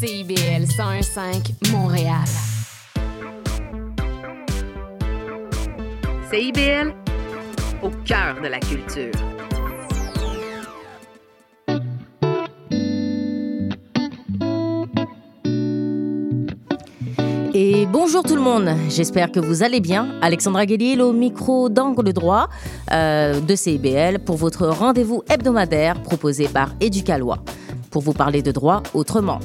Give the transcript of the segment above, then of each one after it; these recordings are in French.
CIBL 101.5 Montréal. CIBL, au cœur de la culture. Et bonjour tout le monde, j'espère que vous allez bien. Alexandra Guélil au micro d'Angle Droit euh, de CIBL pour votre rendez-vous hebdomadaire proposé par Éducalois pour vous parler de droit autrement.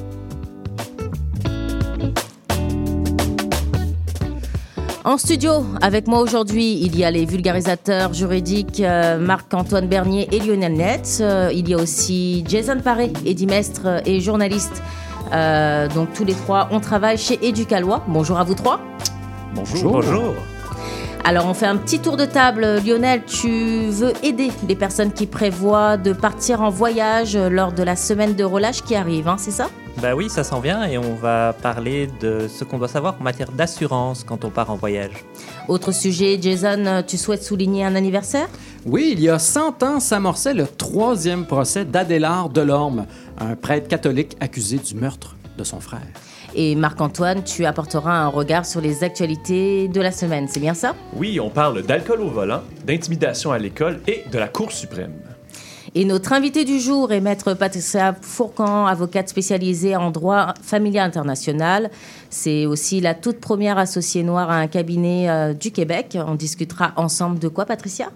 En studio, avec moi aujourd'hui, il y a les vulgarisateurs juridiques euh, Marc-Antoine Bernier et Lionel Netz. Euh, il y a aussi Jason Paré, édimestre et journaliste. Euh, donc tous les trois, on travaille chez Éducalois. Bonjour à vous trois. Bonjour. Bonjour. Alors on fait un petit tour de table. Lionel, tu veux aider les personnes qui prévoient de partir en voyage lors de la semaine de relâche qui arrive, hein, c'est ça? Bah oui, ça s'en vient et on va parler de ce qu'on doit savoir en matière d'assurance quand on part en voyage. Autre sujet, Jason, tu souhaites souligner un anniversaire? Oui, il y a 100 ans s'amorçait le troisième procès d'Adélard Delorme, un prêtre catholique accusé du meurtre de son frère. Et Marc-Antoine, tu apporteras un regard sur les actualités de la semaine, c'est bien ça? Oui, on parle d'alcool au volant, d'intimidation à l'école et de la Cour suprême. Et notre invité du jour est Maître Patricia Fourcan, avocate spécialisée en droit familial international. C'est aussi la toute première associée noire à un cabinet euh, du Québec. On discutera ensemble de quoi, Patricia?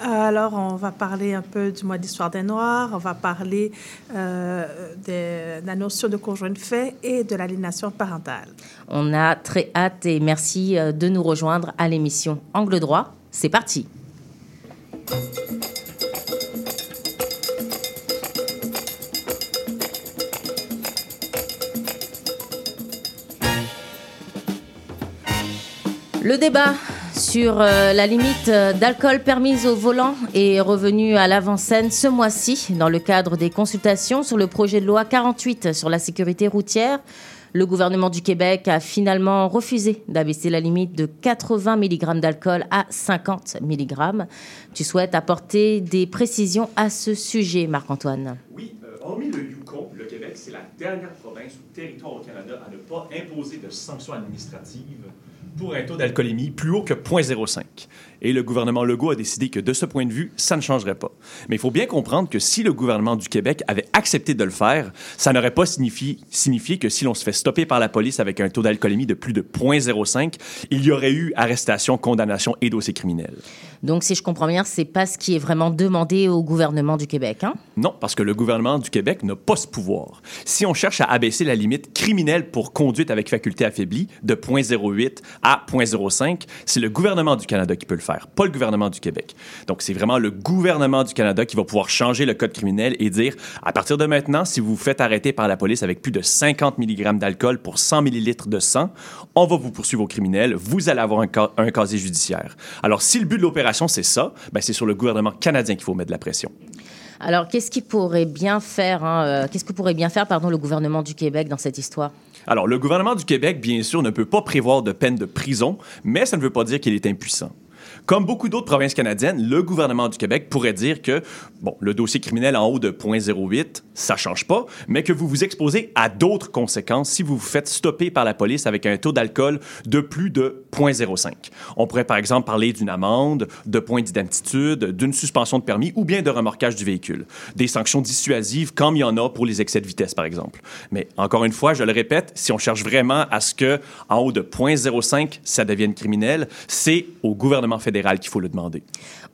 Alors, on va parler un peu du mois d'histoire des Noirs, on va parler euh, de la notion de conjoint de fait et de l'aliénation parentale. On a très hâte et merci euh, de nous rejoindre à l'émission Angle droit. C'est parti. Le débat sur euh, la limite euh, d'alcool permise au volant est revenu à l'avant-scène ce mois-ci dans le cadre des consultations sur le projet de loi 48 sur la sécurité routière. Le gouvernement du Québec a finalement refusé d'abaisser la limite de 80 mg d'alcool à 50 mg. Tu souhaites apporter des précisions à ce sujet, Marc-Antoine Oui, euh, hormis le Yukon, le Québec, c'est la dernière province ou territoire au Canada à ne pas imposer de sanctions administratives pour un taux d'alcoolémie plus haut que 0,05. Et le gouvernement Legault a décidé que de ce point de vue, ça ne changerait pas. Mais il faut bien comprendre que si le gouvernement du Québec avait accepté de le faire, ça n'aurait pas signifié, signifié que si l'on se fait stopper par la police avec un taux d'alcoolémie de plus de 0,05, il y aurait eu arrestation, condamnation et dossier criminel. Donc, si je comprends bien, c'est pas ce qui est vraiment demandé au gouvernement du Québec, hein? Non, parce que le gouvernement du Québec n'a pas ce pouvoir. Si on cherche à abaisser la limite criminelle pour conduite avec faculté affaiblie de 0,08 à 0,05, c'est le gouvernement du Canada qui peut le faire, pas le gouvernement du Québec. Donc, c'est vraiment le gouvernement du Canada qui va pouvoir changer le code criminel et dire, à partir de maintenant, si vous vous faites arrêter par la police avec plus de 50 mg d'alcool pour 100 ml de sang, on va vous poursuivre au criminel, vous allez avoir un, un casier judiciaire. Alors, si le but de l'opération, c'est ça, ben, c'est sur le gouvernement canadien qu'il faut mettre de la pression. Alors, qu'est-ce qui pourrait bien faire, hein, euh, qu'est-ce que pourrait bien faire, pardon, le gouvernement du Québec dans cette histoire? Alors, le gouvernement du Québec, bien sûr, ne peut pas prévoir de peine de prison, mais ça ne veut pas dire qu'il est impuissant. Comme beaucoup d'autres provinces canadiennes, le gouvernement du Québec pourrait dire que, bon, le dossier criminel en haut de 0.08, ça change pas, mais que vous vous exposez à d'autres conséquences si vous vous faites stopper par la police avec un taux d'alcool de plus de 0.05. On pourrait par exemple parler d'une amende, de points d'identitude, d'une suspension de permis ou bien de remorquage du véhicule. Des sanctions dissuasives comme il y en a pour les excès de vitesse par exemple. Mais encore une fois, je le répète, si on cherche vraiment à ce que en haut de 0.05 ça devienne criminel, c'est au gouvernement fédéral qu'il faut le demander.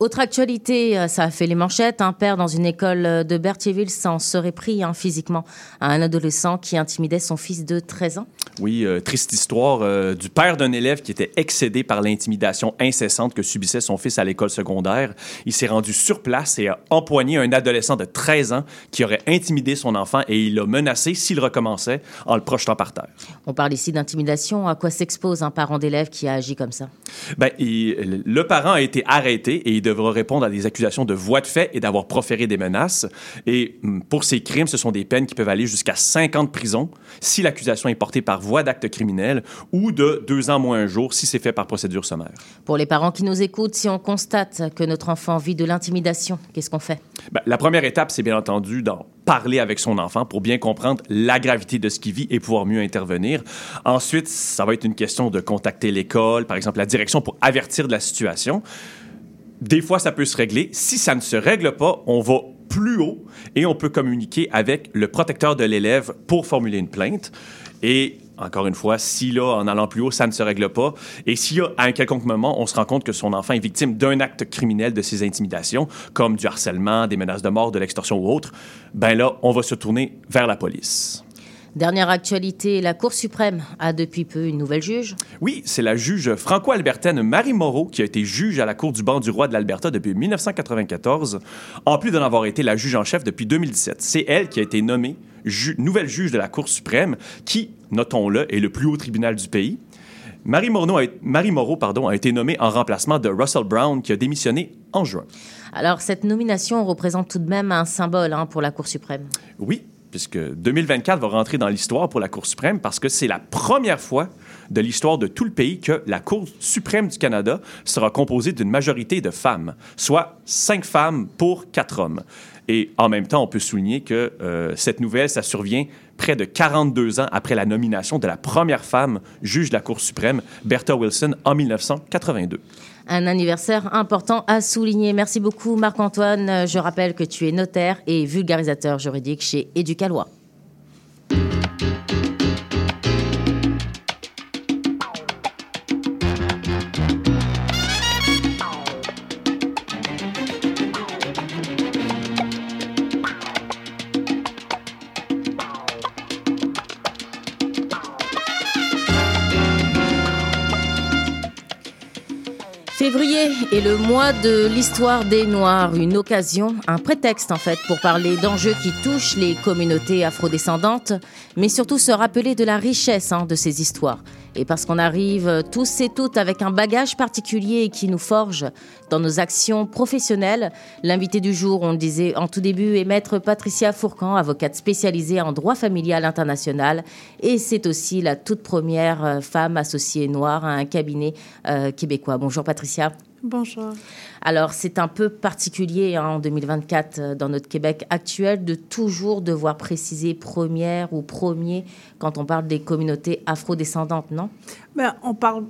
Autre actualité, euh, ça a fait les manchettes. Un père dans une école euh, de Berthierville s'en serait pris hein, physiquement à un adolescent qui intimidait son fils de 13 ans. Oui, euh, triste histoire euh, du père d'un élève qui était excédé par l'intimidation incessante que subissait son fils à l'école secondaire. Il s'est rendu sur place et a empoigné un adolescent de 13 ans qui aurait intimidé son enfant et il l'a menacé s'il recommençait en le projetant par terre. On parle ici d'intimidation. À quoi s'expose un parent d'élève qui a agi comme ça? Ben, il- le parent a été arrêté et il devra répondre à des accusations de voie de fait et d'avoir proféré des menaces. Et hum, pour ces crimes, ce sont des peines qui peuvent aller jusqu'à 5 ans de prison si l'accusation est portée par voie d'acte criminel ou de 2 ans moins un jour si c'est fait par procédure sommaire. Pour les parents qui nous écoutent, si on constate que notre enfant vit de l'intimidation, qu'est-ce qu'on fait? Ben, la première étape, c'est bien entendu d'en parler avec son enfant pour bien comprendre la gravité de ce qu'il vit et pouvoir mieux intervenir. Ensuite, ça va être une question de contacter l'école, par exemple la direction, pour avertir de la situation. Des fois, ça peut se régler. Si ça ne se règle pas, on va plus haut et on peut communiquer avec le protecteur de l'élève pour formuler une plainte. Et encore une fois, si là, en allant plus haut, ça ne se règle pas, et si à un quelconque moment, on se rend compte que son enfant est victime d'un acte criminel de ces intimidations, comme du harcèlement, des menaces de mort, de l'extorsion ou autre, ben là, on va se tourner vers la police. Dernière actualité, la Cour suprême a depuis peu une nouvelle juge. Oui, c'est la juge franco-albertaine Marie Moreau qui a été juge à la Cour du banc du roi de l'Alberta depuis 1994, en plus d'en avoir été la juge en chef depuis 2017. C'est elle qui a été nommée nouvelle juge de la Cour suprême, qui, notons-le, est le plus haut tribunal du pays. Marie, a, Marie Moreau pardon, a été nommée en remplacement de Russell Brown, qui a démissionné en juin. Alors, cette nomination représente tout de même un symbole hein, pour la Cour suprême. Oui, puisque 2024 va rentrer dans l'histoire pour la Cour suprême parce que c'est la première fois de l'histoire de tout le pays que la Cour suprême du Canada sera composée d'une majorité de femmes, soit cinq femmes pour quatre hommes. Et en même temps, on peut souligner que euh, cette nouvelle, ça survient près de 42 ans après la nomination de la première femme juge de la Cour suprême, Bertha Wilson, en 1982 un anniversaire important à souligner. Merci beaucoup Marc-Antoine. Je rappelle que tu es notaire et vulgarisateur juridique chez Éducalois. Est le mois de l'histoire des Noirs, une occasion, un prétexte en fait pour parler d'enjeux qui touchent les communautés afrodescendantes, mais surtout se rappeler de la richesse hein, de ces histoires. Et parce qu'on arrive tous et toutes avec un bagage particulier qui nous forge dans nos actions professionnelles, l'invité du jour, on le disait en tout début, est maître Patricia Fourcan, avocate spécialisée en droit familial international. Et c'est aussi la toute première euh, femme associée noire à un cabinet euh, québécois. Bonjour Patricia. Bonjour. Alors, c'est un peu particulier hein, en 2024 euh, dans notre Québec actuel de toujours devoir préciser première ou premier quand on parle des communautés afrodescendantes, non? Ben, on parle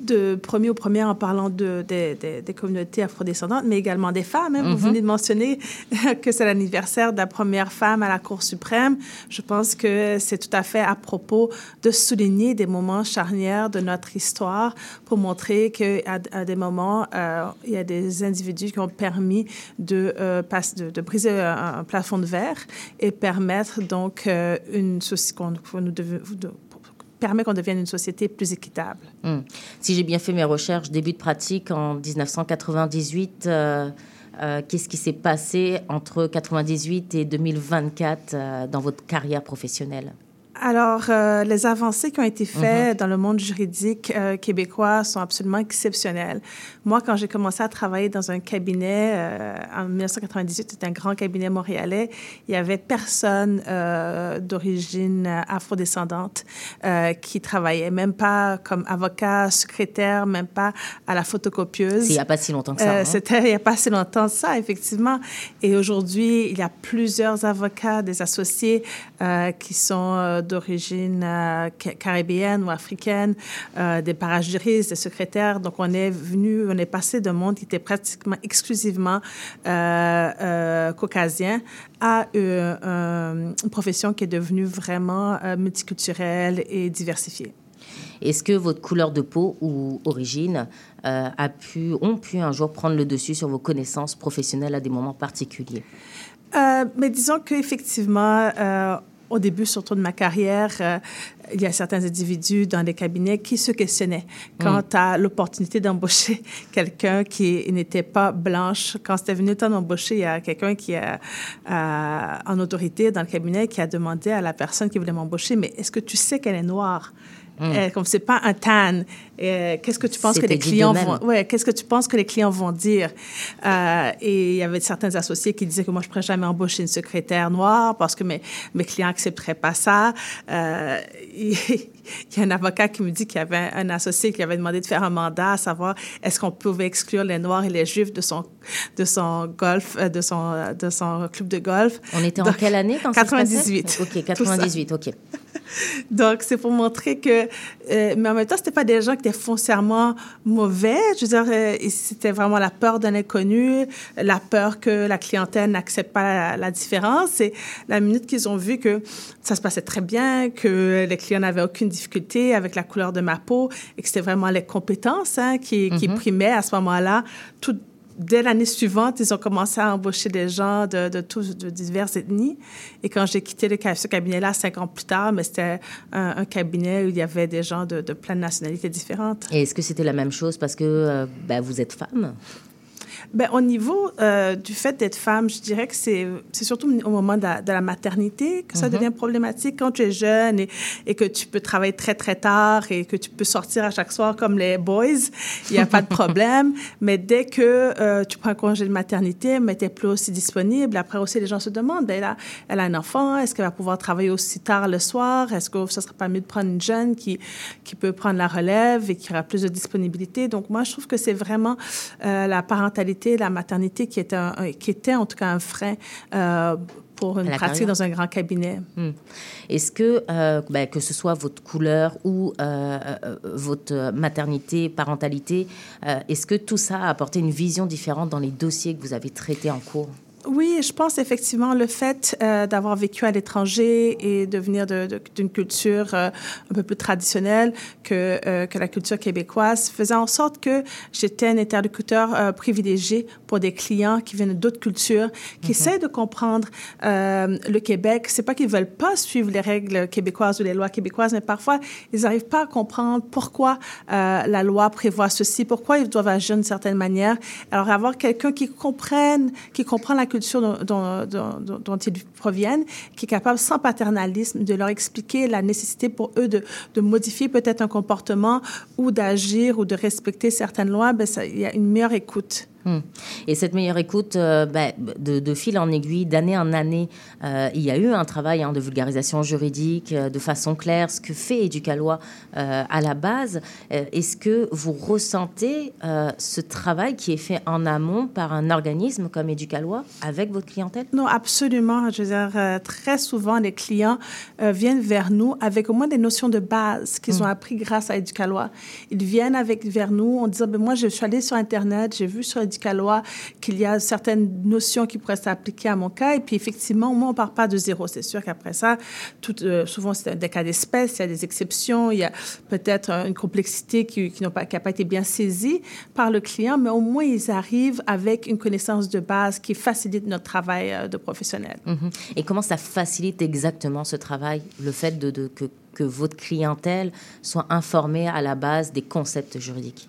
de premier au premier en parlant de, des communautés afrodescendantes, mais également des femmes. Hein. Vous mm-hmm. venez de mentionner que c'est l'anniversaire de la première femme à la Cour suprême. Je pense que c'est tout à fait à propos de souligner des moments charnières de notre histoire pour montrer qu'à à des moments, euh, il y a des individus qui ont permis de, euh, de, briser un, plafond de verre et permettre donc euh, une société qu'on nous devons permet qu'on devienne une société plus équitable. Hmm. Si j'ai bien fait mes recherches, début de pratique en 1998, euh, euh, qu'est-ce qui s'est passé entre 1998 et 2024 euh, dans votre carrière professionnelle? Alors, euh, les avancées qui ont été faites mhm. dans le monde juridique euh, québécois sont absolument exceptionnelles. Moi, quand j'ai commencé à travailler dans un cabinet euh, en 1998, c'était un grand cabinet montréalais, il y avait personne d'origine afrodescendante qui travaillait, même pas comme avocat, secrétaire, même pas à la photocopieuse. Il n'y a pas si longtemps que ça. Hein? C'était il n'y a pas si longtemps que ça, effectivement. Et aujourd'hui, il y a plusieurs avocats, des associés qui sont d'origine euh, caribéenne ou africaine, euh, des parajuristes, des secrétaires. Donc, on est venu, on est passé d'un monde qui était pratiquement exclusivement euh, caucasien à une profession qui est devenue vraiment multiculturelle et diversifiée. Est-ce que votre couleur de peau ou origine a pu, ont pu un jour prendre le dessus sur vos connaissances professionnelles à des moments particuliers? mais disons qu'effectivement, au début, surtout de ma carrière, euh, il y a certains individus dans les cabinets qui se questionnaient quant mm. à l'opportunité d'embaucher quelqu'un qui n'était pas blanche. Quand c'était venu le temps d'embaucher, il y a quelqu'un qui est en autorité dans le cabinet qui a demandé à la personne qui voulait m'embaucher, mais est-ce que tu sais qu'elle est noire? Euh, comme c'est pas un tan. Euh, qu'est-ce que tu penses que les clients vont, ouais, qu'est-ce que tu penses que les clients vont dire? Euh, Et il y avait certains associés qui disaient que moi je pourrais jamais embaucher une secrétaire noire parce que mes mes clients accepteraient pas ça. Il y a un avocat qui me dit qu'il y avait un associé qui avait demandé de faire un mandat à savoir est-ce qu'on pouvait exclure les noirs et les juifs de son de son golf euh, de son de son club de golf? On était en Donc, quelle année quand ça se passait? 98. Ok, Tout ça. 98, ok. Donc, c'est pour montrer que... euh, mais en même temps, c'était pas des gens qui étaient foncièrement mauvais. Je veux dire, euh, c'était vraiment la peur d'un inconnu, la peur que la clientèle n'accepte pas la, la différence. Et la minute qu'ils ont vu que ça se passait très bien, que les clients n'avaient aucune avec la couleur de ma peau et que c'était vraiment les compétences hein, qui, qui primaient à ce moment-là, tout dès l'année suivante, ils ont commencé à embaucher des gens de, de, tous, de diverses ethnies. Et quand j'ai quitté le, ce cabinet-là, cinq ans plus tard, mais c'était un, un cabinet où il y avait des gens de, de plein de nationalités différentes. Et est-ce que c'était la même chose parce que euh, bah, vous êtes femme? Ben, au niveau euh, du fait d'être femme, je dirais que c'est surtout au moment de la, de la maternité que ça devient problématique. Quand tu es jeune et, et que tu peux travailler très, très tard et que tu peux sortir à chaque soir comme les boys, il n'y a pas de problème. Mais dès que euh, tu prends un congé de maternité, mais tu n'es plus aussi disponible, après aussi, les gens se demandent, ben là, elle a un enfant, est-ce qu'elle va pouvoir travailler aussi tard le soir? Est-ce que ça serait pas mieux de prendre une jeune qui, qui peut prendre la relève et qui aura plus de disponibilité? Donc, moi, je trouve que c'est vraiment euh, la parentalité, la maternité qui était, un- un- qui était en tout cas un frein euh, pour une pratique carrière. dans un grand cabinet. Hmm. Est-ce que, euh, bah, que ce soit votre couleur ou euh, euh, votre maternité, parentalité, euh, est-ce que tout ça a apporté une vision différente dans les dossiers que vous avez traités en cours? Oui, je pense effectivement le fait euh, d'avoir vécu à l'étranger et de venir d'une culture euh, un peu plus traditionnelle que, euh, que la culture québécoise faisait en sorte que j'étais un interlocuteur euh, privilégié pour des clients qui viennent d'autres cultures, qui essaient de comprendre euh, le Québec. C'est pas qu'ils veulent pas suivre les règles québécoises ou les lois québécoises, mais parfois ils n'arrivent pas à comprendre pourquoi euh, la loi prévoit ceci, pourquoi ils doivent agir d'une certaine manière. Alors avoir quelqu'un qui comprenne, qui comprend la culture dont, ils proviennent, qui est capable sans paternalisme de leur expliquer la nécessité pour eux de, de modifier peut-être un comportement ou d'agir ou de respecter certaines lois, ben ça, il y a une meilleure écoute. Hmm. Et cette meilleure écoute, euh, bah, de, de fil en aiguille, d'année en année, euh, il y a eu un travail hein, de vulgarisation juridique euh, de façon claire, ce que fait Éducalois à la base. Est-ce que vous ressentez ce travail qui est fait en amont par un organisme comme Éducalois avec votre clientèle? Non, absolument. Je veux dire, très souvent, les clients viennent vers nous avec au moins des notions de base qu'ils ont appris grâce à Éducalois. Ils viennent avec vers nous en disant, ben, moi, je suis allé sur Internet, j'ai vu sur Éducalois qu'il y a certaines notions qui pourraient s'appliquer à mon cas. Et puis, effectivement, moi, on part pas de zéro. C'est sûr qu'après ça, euh, souvent, c'est des cas d'espèce, il y a des exceptions, il y a peut-être une complexité qui n'a pas, été bien saisie par le client, mais au moins, ils arrivent avec une connaissance de base qui facilite notre travail euh, de professionnel. Mhm. Et comment ça facilite exactement ce travail, le fait que votre clientèle soit informée à la base des concepts juridiques?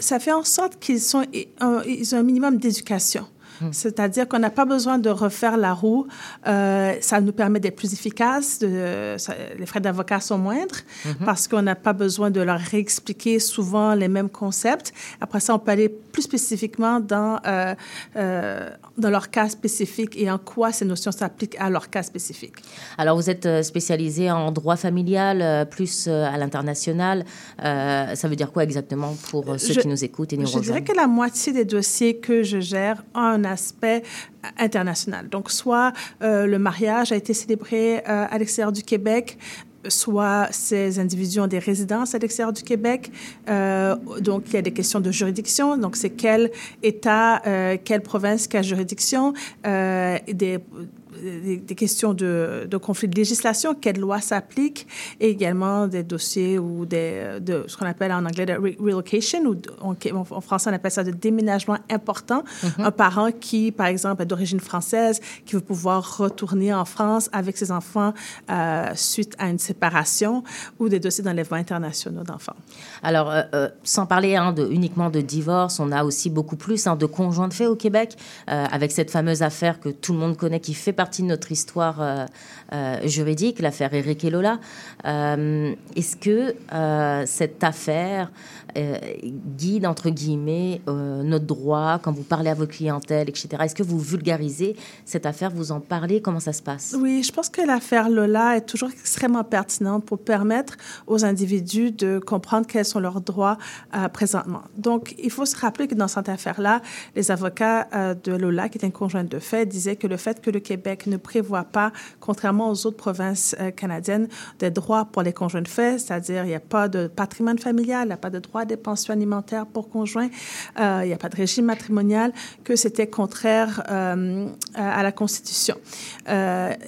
Ça fait en sorte qu'ils sont, ont un minimum d'éducation. C'est-à-dire qu'on n'a pas besoin de refaire la roue. Euh, ça nous permet d'être plus efficaces. De, ça- les frais d'avocat sont moindres parce qu'on n'a pas besoin de leur réexpliquer souvent les mêmes concepts. Après ça, on peut aller plus spécifiquement dans, euh, euh, dans leur cas spécifique et en quoi ces notions s'appliquent à leur cas spécifique. Alors, vous êtes euh, spécialisé en droit familial, plus à l'international. Ça veut dire quoi exactement pour ceux Je- qui nous écoutent et nous Je dirais que la moitié des dossiers que je gère ont un aspect international. Donc, soit euh, le mariage a été célébré euh, à l'extérieur du Québec, soit ces individus ont des résidences à l'extérieur du Québec. Euh, donc, il y a des questions de juridiction. Donc, c'est quel État, quelle province a juridiction, des, des questions de, de conflit de législation, quelle loi s'applique, et également des dossiers ou des, de ce qu'on appelle en anglais de re- relocation, ou en, en français on appelle ça de déménagement important. Un parent qui, par exemple, est d'origine française, qui veut pouvoir retourner en France avec ses enfants euh, suite à une séparation, ou des dossiers d'enlèvement internationaux d'enfants. Alors, euh, euh, sans parler hein, de, uniquement de divorce, on a aussi beaucoup plus hein, de conjoints de fait au Québec, euh, avec cette fameuse affaire que tout le monde connaît qui fait partie partie de notre histoire euh, euh, juridique, l'affaire Eric et Lola. Euh, Est-ce que euh, cette affaire euh, guide, entre guillemets, notre droit quand vous parlez à votre clientèle, etc. Est-ce que vous vulgarisez cette affaire, vous en parlez, comment ça se passe? Oui, je pense que l'affaire Lola est toujours extrêmement pertinente pour permettre aux individus de comprendre quels sont leurs droits présentement. Donc, il faut se rappeler que dans cette affaire-là, les avocats euh, de Lola, qui est une conjointe de fait, disaient que le fait que le Québec ne prévoit pas, contrairement aux autres provinces euh, canadiennes, des droits pour les conjoints de fait, c'est-à-dire il n'y a pas de patrimoine familial, il n'y a pas de droit des pensions alimentaires pour conjoints, euh, il n'y a pas de régime matrimonial, que c'était contraire euh, à la Constitution.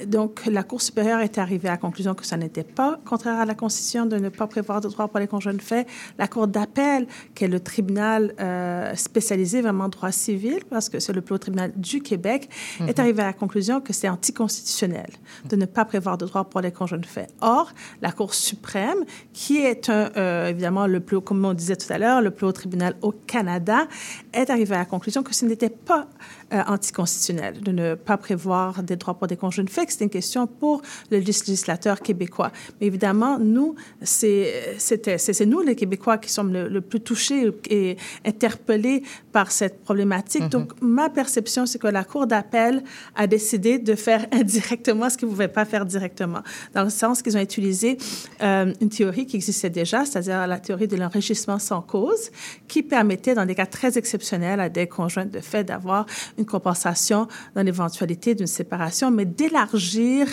Donc, la Cour supérieure est arrivée à la conclusion que ça n'était pas contraire à la Constitution de ne pas prévoir de droit pour les conjoints de fait. La Cour d'appel, qui est le tribunal euh, spécialisé vraiment en droit civil, parce que c'est le plus haut tribunal du Québec, est arrivé à la conclusion que c'est anticonstitutionnel de ne pas prévoir de droit pour les conjoints de fait. Or, la Cour suprême, qui est un, euh, évidemment le plus haut, comme on disait tout à l'heure, le plus haut tribunal au Canada, est arrivé à la conclusion que ce n'était pas euh, anticonstitutionnel de ne pas prévoir des droits pour des conjoints fait, que c'est une question pour le législateur québécois. Mais évidemment, nous, c'est nous, les Québécois, qui sommes le, le plus touchés et interpellés par cette problématique. Donc, ma perception, c'est que la Cour d'appel a décidé de faire indirectement ce qu'ils ne pouvaient pas faire directement, dans le sens qu'ils ont utilisé euh, une théorie qui existait déjà, c'est-à-dire la théorie de l'enrichissement sans cause, qui permettait, dans des cas très exceptionnels, à des conjoints de fait d'avoir une compensation dans l'éventualité d'une séparation, mais d'élargir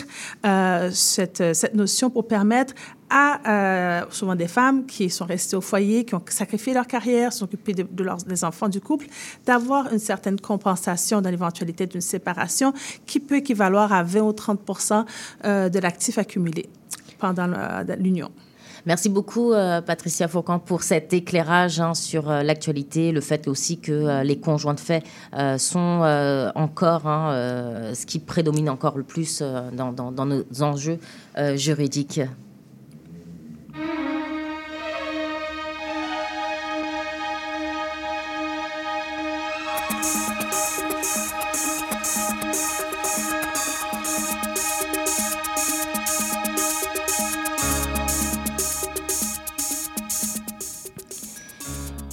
euh, cette, cette notion pour permettre à euh, souvent des femmes qui sont restées au foyer, qui ont sacrifié leur carrière, sont occupées de, leurs, des enfants du couple, d'avoir une certaine compensation dans l'éventualité d'une séparation qui peut équivaloir à 20 ou 30% euh, de l'actif accumulé pendant l'union. Merci beaucoup, euh, Patricia Faucan, pour cet éclairage hein, sur euh, l'actualité, le fait aussi que euh, les conjoints de fait sont encore hein, ce qui prédomine encore le plus dans, nos enjeux juridiques.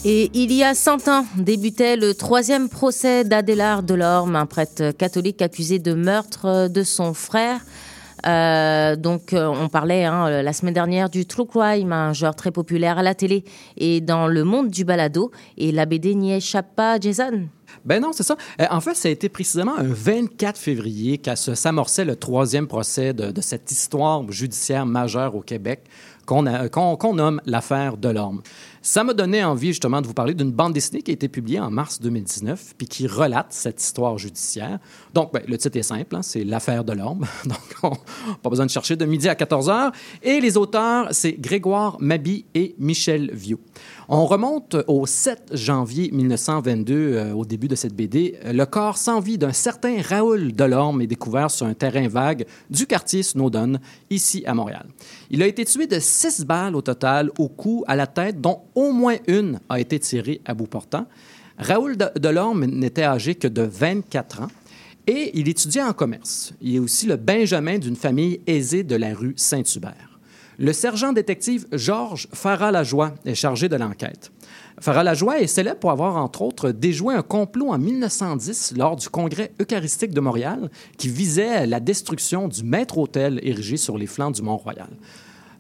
Et il y a 100 ans débutait le troisième procès d'Adélard Delorme, un prêtre catholique accusé de meurtre de son frère. Euh, donc, euh, on parlait hein, la semaine dernière du true crime, un genre très populaire à la télé et dans le monde du balado. Et la BD n'y échappe pas, Jason. Ben non, c'est ça. Euh, en fait, ça a été précisément un 24 février qu'à se s'amorçait le troisième procès de, cette histoire judiciaire majeure au Québec qu'on nomme l'affaire Delorme. Ça m'a donné envie justement de vous parler d'une bande dessinée qui a été publiée en mars 2019 puis qui relate cette histoire judiciaire. Donc, ben, le titre est simple, hein, c'est l'affaire Delorme. Donc, on, pas besoin de chercher de midi à 14 heures. Et les auteurs, c'est Grégoire Mabi et Michel Viau. On remonte au 7 janvier 1922, euh, au début de cette BD. Le corps sans vie d'un certain Raoul Delorme est découvert sur un terrain vague du quartier Snowdon, ici à Montréal. Il a été tué de six balles au total au cou, à la tête, dont au moins une a été tirée à bout portant. Raoul de- Delorme n'était âgé que de 24 ans. Et il étudiait en commerce. Il est aussi le Benjamin d'une famille aisée de la rue Saint-Hubert. Le sergent détective Georges Farah-Lajoie est chargé de l'enquête. Farah-Lajoie est célèbre pour avoir, entre autres, déjoué un complot en 1910 lors du Congrès eucharistique de Montréal qui visait la destruction du maître-autel érigé sur les flancs du Mont-Royal.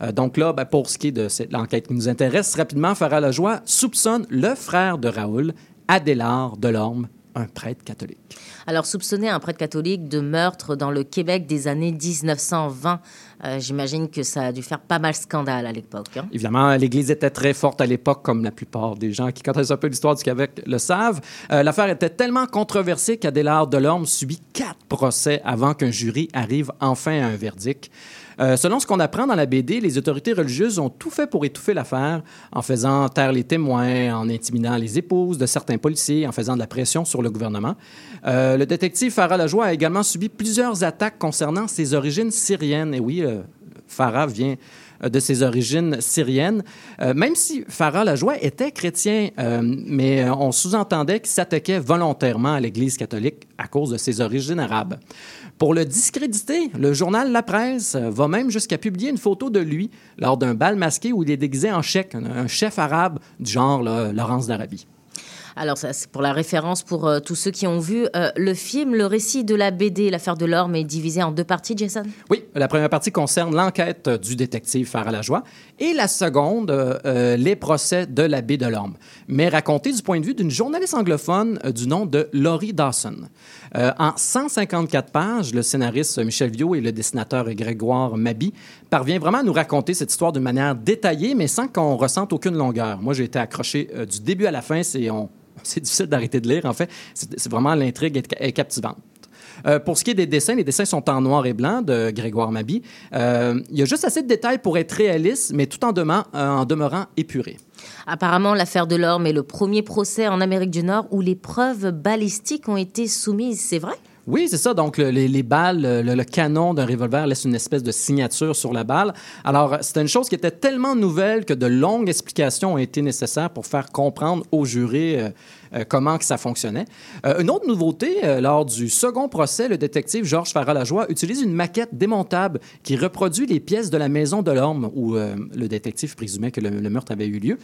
Euh, donc là, ben, pour ce qui est de cette- l'enquête qui nous intéresse, rapidement, Farah Lajoie soupçonne le frère de Raoul, Adélard Delorme, un prêtre catholique. Alors, soupçonner un prêtre catholique de meurtre dans le Québec des années 1920, euh, j'imagine que ça a dû faire pas mal scandale à l'époque. hein. Évidemment, l'Église était très forte à l'époque, comme la plupart des gens qui connaissent un peu l'histoire du Québec le savent. Euh, L'affaire était tellement controversée qu'Adélard Delorme subit quatre procès avant qu'un jury arrive enfin à un verdict. Euh, selon ce qu'on apprend dans la BD, les autorités religieuses ont tout fait pour étouffer l'affaire, en faisant taire les témoins, en intimidant les épouses de certains policiers, en faisant de la pression sur le gouvernement. Euh, le détective Farah Lajoie a également subi plusieurs attaques concernant ses origines syriennes. Et oui, euh, Farah vient de ses origines syriennes, même si Farah Lajoie était chrétien, mais on sous-entendait qu'il s'attaquait volontairement à l'Église catholique à cause de ses origines arabes. Pour le discréditer, le journal La Presse va même jusqu'à publier une photo de lui lors d'un bal masqué où il est déguisé en chèque, un chef arabe du genre Laurence d'Arabie. Alors, ça, c'est pour la référence pour euh, tous ceux qui ont vu euh, le film. Le récit de la BD, l'affaire de l'orme, est divisé en deux parties, Jason? Oui, la première partie concerne l'enquête du détective Farah Lajoie et la seconde, euh, les procès de l'abbé de l'orme, mais racontée du point de vue d'une journaliste anglophone du nom de Laurie Dawson. en 154 pages, le scénariste Michel Viau et le dessinateur Grégoire Mabi parvient vraiment à nous raconter cette histoire d'une manière détaillée, mais sans qu'on ressente aucune longueur. Moi, j'ai été accroché du début à la fin. C'est on, c'est difficile d'arrêter de lire, en fait. C'est vraiment l'intrigue est, captivante. Euh, pour ce qui est des dessins, les dessins sont en noir et blanc de Grégoire Mabi. Euh, il y a juste assez de détails pour être réaliste, mais tout en, demeurant, euh, en demeurant épuré. Apparemment, l'affaire de l'orme est le premier procès en Amérique du Nord où les preuves balistiques ont été soumises. C'est vrai? Oui, c'est ça. Donc, les, balles, le, canon d'un revolver laisse une espèce de signature sur la balle. Alors, c'était une chose qui était tellement nouvelle que de longues explications ont été nécessaires pour faire comprendre aux jurés euh, comment que ça fonctionnait. Euh, une autre nouveauté, euh, lors du second procès, le détective Georges Farah-Lajoie utilise une maquette démontable qui reproduit les pièces de la maison de l'homme où le détective présumait que le, meurtre avait eu lieu,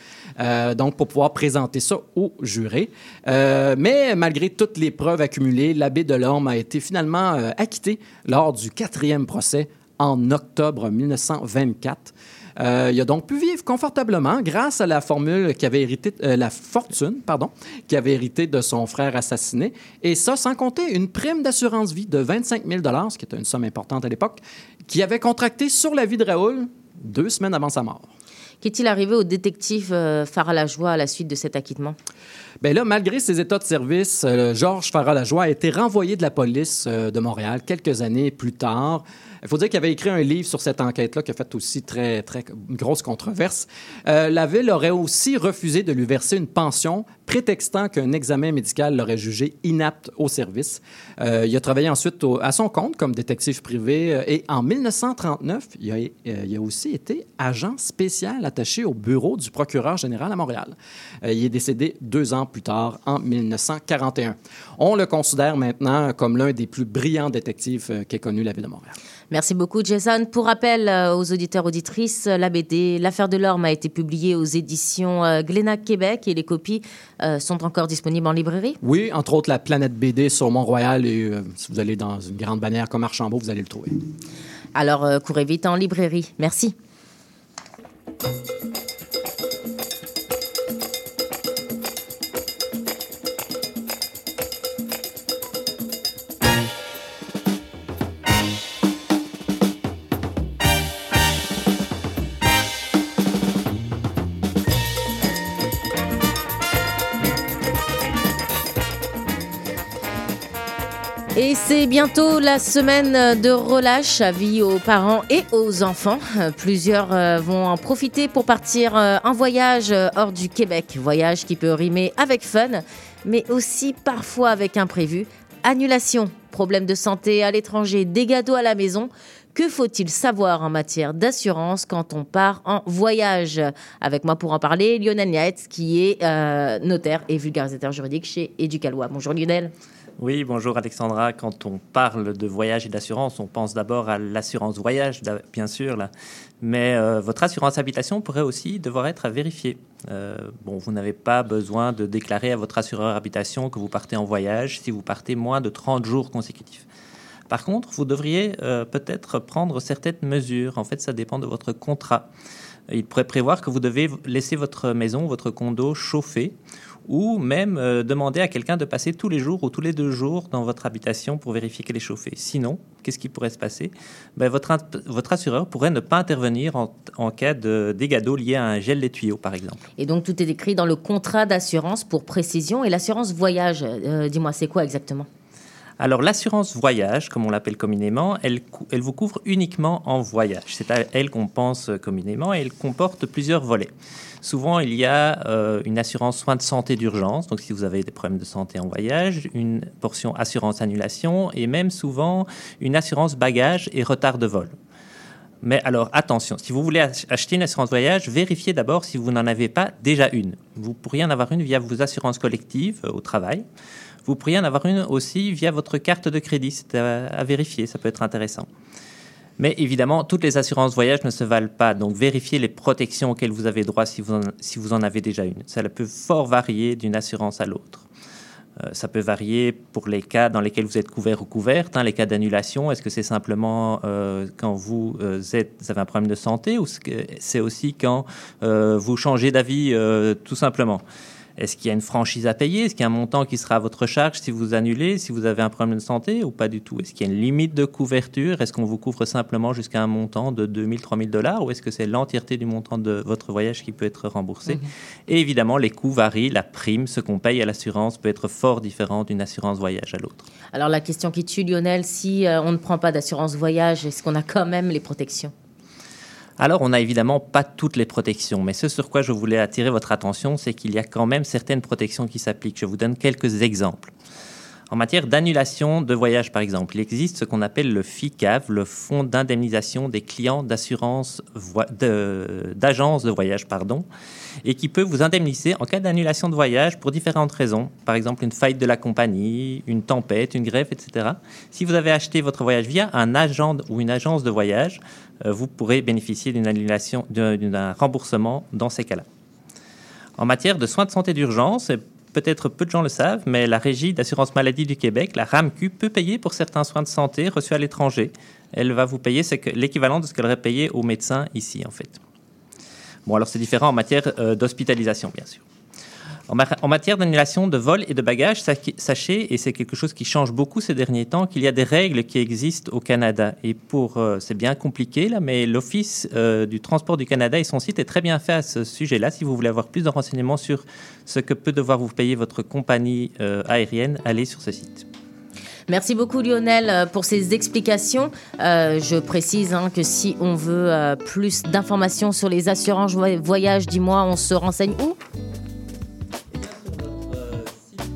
donc pour pouvoir présenter ça aux jurés. mais malgré toutes les preuves accumulées, l'abbé de l'homme a été finalement acquitté lors du quatrième procès en octobre 1924. Euh, il a donc pu vivre confortablement grâce à la formule qui avait hérité, euh, la fortune, pardon, qui avait hérité de son frère assassiné. Et ça, sans compter une prime d'assurance vie de 25 000 ce qui était une somme importante à l'époque, qui avait contracté sur la vie de Raoul deux semaines avant sa mort. Qu'est-il arrivé au détective euh, Farah Lajoie à la suite de cet acquittement? Bien là, malgré ses états de service, euh, Georges Farah Lajoie a été renvoyé de la police de Montréal quelques années plus tard. Il faut dire qu'il avait écrit un livre sur cette enquête-là qui a fait aussi très, très une grosse controverse. Euh, la ville aurait aussi refusé de lui verser une pension, prétextant qu'un examen médical l'aurait jugé inapte au service. Euh, il a travaillé ensuite à son compte comme détective privé euh, et en 1939, il a, il a, aussi été agent spécial attaché au bureau du procureur général à Montréal. il est décédé deux ans plus tard, en 1941. On le considère maintenant comme l'un des plus brillants détectives qu'ait connu la ville de Montréal. Merci beaucoup, Jason. Pour rappel euh, aux auditeurs auditrices, la BD L'affaire de l'orme a été publiée aux éditions euh, Glénac Québec et les copies euh, sont encore disponibles en librairie. Oui, entre autres la Planète BD sur Mont-Royal et si vous allez dans une grande bannière comme Archambault, vous allez le trouver. Alors, courez vite en librairie. Merci. C'est bientôt la semaine de relâche à vie aux parents et aux enfants. Plusieurs euh, vont en profiter pour partir euh, en voyage euh, hors du Québec. Voyage qui peut rimer avec fun, mais aussi parfois avec imprévu. Annulation, problème de santé à l'étranger, dégâts d'eau à la maison. Que faut-il savoir en matière d'assurance quand on part en voyage? Avec moi pour en parler, Lionel Niaetz, qui est notaire et vulgarisateur juridique chez Educalois. Bonjour Lionel. Oui, bonjour Alexandra. Quand on parle de voyage et d'assurance, on pense d'abord à l'assurance voyage, bien sûr, mais euh, votre assurance habitation pourrait aussi devoir être vérifiée. Euh, bon, vous n'avez pas besoin de déclarer à votre assureur habitation que vous partez en voyage si vous partez moins de 30 jours consécutifs. Par contre, vous devriez euh, peut-être prendre certaines mesures. En fait, ça dépend de votre contrat. Il pourrait prévoir que vous devez laisser votre maison, votre condo chauffer ou même euh, demander à quelqu'un de passer tous les jours ou tous les deux jours dans votre habitation pour vérifier qu'elle est chauffée. Sinon, qu'est-ce qui pourrait se passer? Ben, votre, votre assureur pourrait ne pas intervenir en, cas de dégâts d'eau liés à un gel des tuyaux, par exemple. Et donc, tout est écrit dans le contrat d'assurance pour précision. Et l'assurance voyage, euh, dis-moi, c'est quoi exactement? Alors l'assurance voyage, comme on l'appelle communément, elle, vous couvre uniquement en voyage. C'est à elle qu'on pense communément et elle comporte plusieurs volets. Souvent, il y a euh, une assurance soins de santé d'urgence, donc si vous avez des problèmes de santé en voyage, une portion assurance annulation et même souvent une assurance bagage et retard de vol. Mais alors attention, si vous voulez acheter une assurance voyage, vérifiez d'abord si vous n'en avez pas déjà une. Vous pourriez en avoir une via vos assurances collectives euh, au travail. Vous pourriez en avoir une aussi via votre carte de crédit. C'est à, vérifier, ça peut être intéressant. Mais évidemment, toutes les assurances voyage ne se valent pas. Donc, vérifiez les protections auxquelles vous avez droit si vous en, avez déjà une. Ça peut fort varier d'une assurance à l'autre. Euh, ça peut varier pour les cas dans lesquels vous êtes couvert ou couverte. Hein, les cas d'annulation, est-ce que c'est simplement euh, quand vous, euh, êtes, vous avez un problème de santé ou c'est aussi quand vous changez d'avis tout simplement? Est-ce qu'il y a une franchise à payer? Est-ce qu'il y a un montant qui sera à votre charge si vous annulez, si vous avez un problème de santé ou pas du tout? Est-ce qu'il y a une limite de couverture? Est-ce qu'on vous couvre simplement jusqu'à un montant de 2000, 3000 dollars ou est-ce que c'est l'entièreté du montant de votre voyage qui peut être remboursé? Mhm. Et évidemment, les coûts varient. La prime, ce qu'on paye à l'assurance peut être fort différent d'une assurance voyage à l'autre. Alors la question qui tue Lionel, si euh, on ne prend pas d'assurance voyage, est-ce qu'on a quand même les protections? Alors, on n'a évidemment pas toutes les protections, mais ce sur quoi je voulais attirer votre attention, c'est qu'il y a quand même certaines protections qui s'appliquent. Je vous donne quelques exemples. En matière d'annulation de voyage, par exemple, il existe ce qu'on appelle le FICAV, le Fonds d'indemnisation des clients d'assurance d'agence de, voyage, pardon, et qui peut vous indemniser en cas d'annulation de voyage pour différentes raisons. Par exemple, une faillite de la compagnie, une tempête, une grève, etc. Si vous avez acheté votre voyage via un agent ou une agence de voyage, euh, vous pourrez bénéficier d'un remboursement dans ces cas-là. En matière de soins de santé d'urgence, peut-être peu de gens le savent, mais la Régie d'assurance maladie du Québec, la RAMQ, peut payer pour certains soins de santé reçus à l'étranger. Elle va vous payer l'équivalent de ce qu'elle aurait payé aux médecins ici, en fait. Bon, alors c'est différent en matière euh, d'hospitalisation, bien sûr. En, matière d'annulation de vol et de bagages, sachez, et c'est quelque chose qui change beaucoup ces derniers temps, qu'il y a des règles qui existent au Canada. Et pour, euh, c'est bien compliqué là, mais l'Office euh, du transport du Canada et son site est très bien fait à ce sujet-là. Si vous voulez avoir plus de renseignements sur ce que peut devoir vous payer votre compagnie euh, aérienne, allez sur ce site. Merci beaucoup Lionel pour ces explications. je précise hein, que si on veut plus d'informations sur les assurances voyage, dis-moi, on se renseigne où?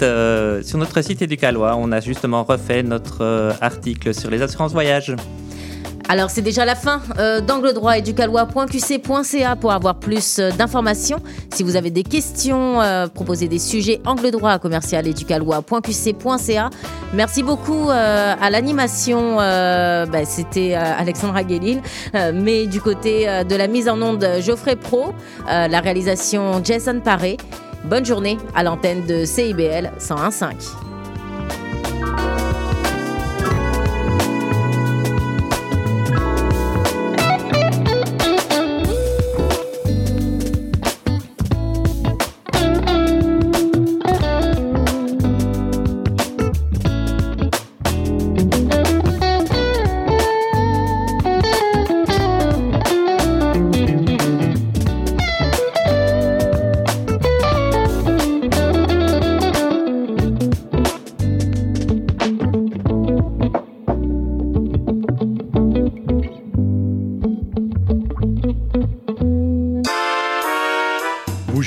Euh, sur notre site éducalois, on a justement refait notre euh, article sur les assurances voyage. Alors c'est déjà la fin euh, d'Angle Droit éducalois.qc.ca pour avoir plus d'informations. Si vous avez des questions, proposez des sujets angle droit commercial éducalois.qc.ca. Merci beaucoup à l'animation, ben, c'était Alexandra Guélil, mais du côté de la mise en onde Geoffrey Pro, la réalisation Jason Paré. Bonne journée à l'antenne de CIBL 101.5.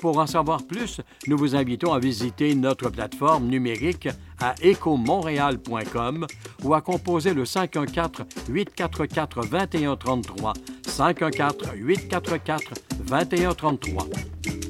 Pour en savoir plus, nous vous invitons à visiter notre plateforme numérique à écomontréal.com ou à composer le 514-844-2133. 514-844-2133.